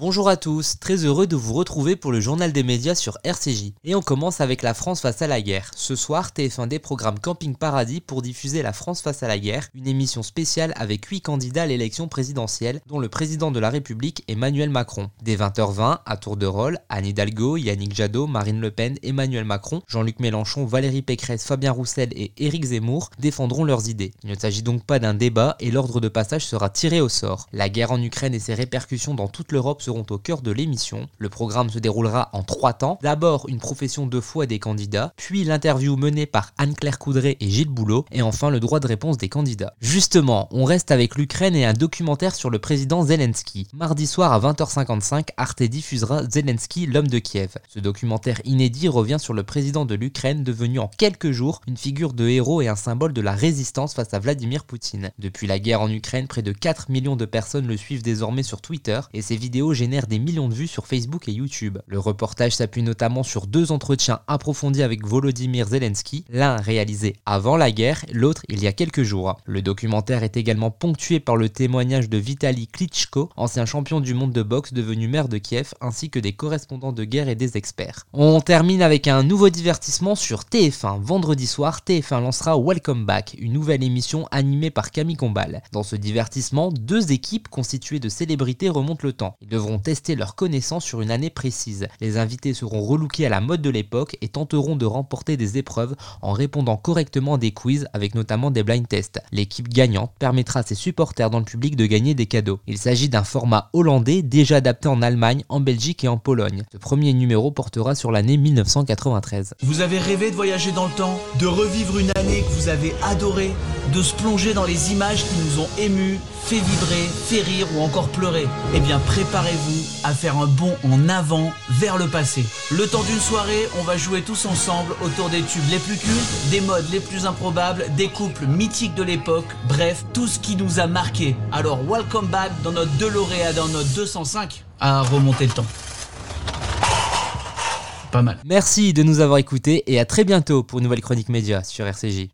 Bonjour à tous, très heureux de vous retrouver pour le journal des médias sur RCJ. Et on commence avec la France face à la guerre. Ce soir, TF1D programme Camping Paradis pour diffuser La France face à la guerre, une émission spéciale avec 8 candidats à l'élection présidentielle, dont le président de la République Emmanuel Macron. Dès 20h20, à tour de rôle, Anne Hidalgo, Yannick Jadot, Marine Le Pen, Emmanuel Macron, Jean-Luc Mélenchon, Valérie Pécresse, Fabien Roussel et Éric Zemmour défendront leurs idées. Il ne s'agit donc pas d'un débat et l'ordre de passage sera tiré au sort. La guerre en Ukraine et ses répercussions dans toute l'Europe seront au cœur de l'émission. Le programme se déroulera en trois temps. D'abord une profession de foi des candidats, puis l'interview menée par Anne-Claire Coudray et Gilles Boulot, et enfin le droit de réponse des candidats. Justement, on reste avec l'Ukraine et un documentaire sur le président Zelensky. Mardi soir à 20h55, Arte diffusera Zelensky, l'homme de Kiev. Ce documentaire inédit revient sur le président de l'Ukraine devenu en quelques jours une figure de héros et un symbole de la résistance face à Vladimir Poutine. Depuis la guerre en Ukraine, près de 4 millions de personnes le suivent désormais sur Twitter et ses vidéos génèrent des millions de vues sur Facebook et YouTube. Le reportage s'appuie notamment sur deux entretiens approfondis avec Volodymyr Zelensky, l'un réalisé avant la guerre, l'autre il y a quelques jours. Le documentaire est également ponctué par le témoignage de Vitaly Klitschko, ancien champion du monde de boxe devenu maire de Kiev, ainsi que des correspondants de guerre et des experts. On termine avec un nouveau divertissement sur TF1. Vendredi soir, TF1 lancera Welcome Back, une nouvelle émission animée par Camille Combal. Dans ce divertissement, deux équipes constituées de célébrités remontent le temps. Ils devront tester leur connaissance sur une année précise. Les invités seront relookés à la mode de l'époque et tenteront de remporter des épreuves en répondant correctement à des quiz avec notamment des blind tests. L'équipe gagnante permettra à ses supporters dans le public de gagner des cadeaux. Il s'agit d'un format hollandais déjà adapté en Allemagne, en Belgique et en Pologne. Ce premier numéro portera sur l'année 1993. Vous avez rêvé de voyager dans le temps, de revivre une année que vous avez adorée, de se plonger dans les images qui nous ont émus, fait vibrer, fait rire ou encore pleurer Eh bien préparez-vous à faire un bond en avant vers le passé. Le temps d'une soirée, on va jouer tous ensemble autour des tubes les plus cultes, des modes les plus improbables, des couples mythiques de l'époque, bref, tout ce qui nous a marqué. Alors welcome back dans notre DeLorean, dans notre 205 à remonter le temps. Pas mal. Merci de nous avoir écoutés et à très bientôt pour une nouvelle chronique média sur RCJ.